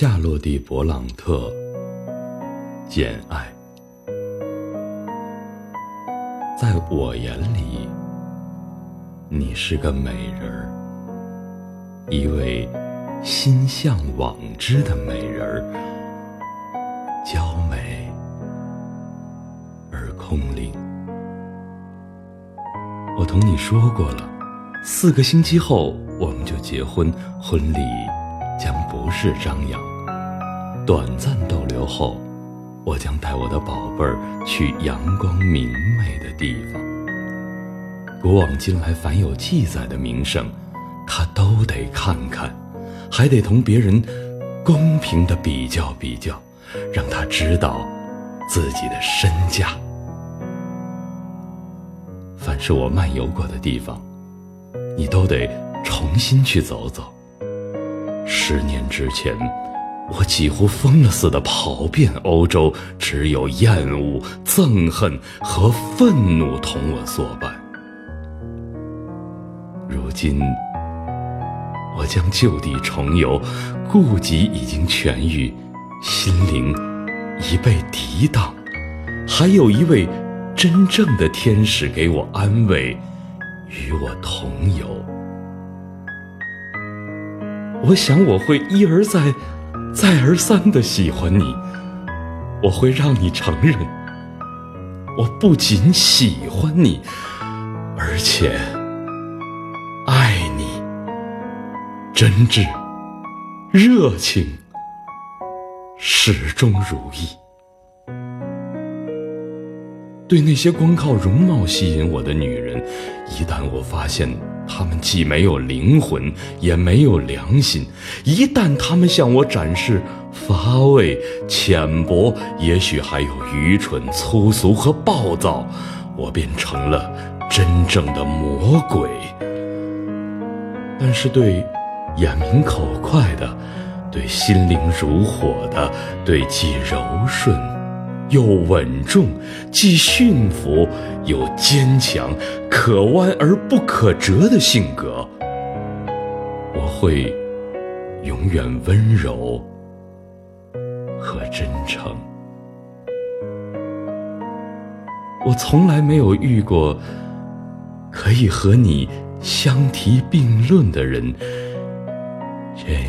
夏洛蒂·勃朗特，《简爱》。在我眼里，你是个美人儿，一位心向往之的美人儿，娇美而空灵。我同你说过了，四个星期后我们就结婚，婚礼将不是张扬。短暂逗留后。我将带我的宝贝儿去阳光明媚的地方。古往今来，凡有记载的名胜，他都得看看，还得同别人公平的比较比较，让他知道自己的身价。凡是我漫游过的地方，你都得重新去走走。十年之前。我几乎疯了似的跑遍欧洲，只有厌恶、憎恨和愤怒同我作伴。如今，我将就地重游，顾疾已经痊愈，心灵已被涤荡，还有一位真正的天使给我安慰，与我同游。我想，我会一而再。再而三的喜欢你，我会让你承认，我不仅喜欢你，而且爱你，真挚、热情，始终如一。对那些光靠容貌吸引我的女人，一旦我发现他们既没有灵魂，也没有良心；一旦他们向我展示乏味、浅薄，也许还有愚蠢、粗俗和暴躁，我便成了真正的魔鬼。但是对眼明口快的，对心灵如火的，对既柔顺。又稳重，既驯服又坚强，可弯而不可折的性格，我会永远温柔和真诚。我从来没有遇过可以和你相提并论的人，人，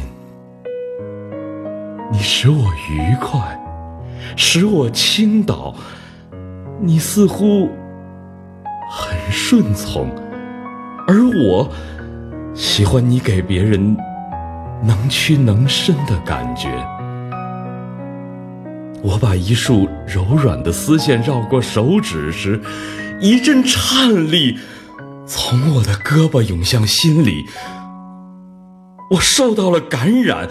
你使我愉快。使我倾倒，你似乎很顺从，而我喜欢你给别人能屈能伸的感觉。我把一束柔软的丝线绕过手指时，一阵颤栗从我的胳膊涌向心里。我受到了感染，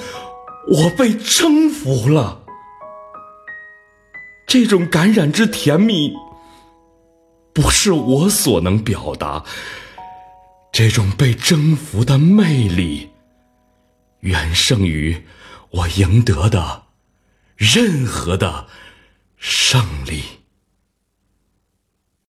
我被征服了。这种感染之甜蜜，不是我所能表达。这种被征服的魅力，远胜于我赢得的任何的胜利。